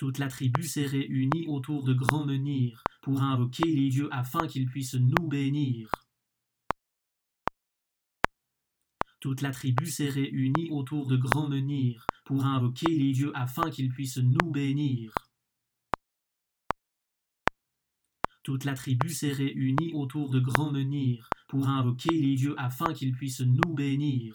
Toute la tribu s'est réunie autour de grands menhirs pour invoquer les dieux afin qu'ils puissent nous bénir. Toute la tribu s'est réunie autour de grands menhirs pour invoquer les dieux afin qu'ils puissent nous bénir. Toute la tribu s'est réunie autour de grands menhirs pour invoquer les dieux afin qu'ils puissent nous bénir.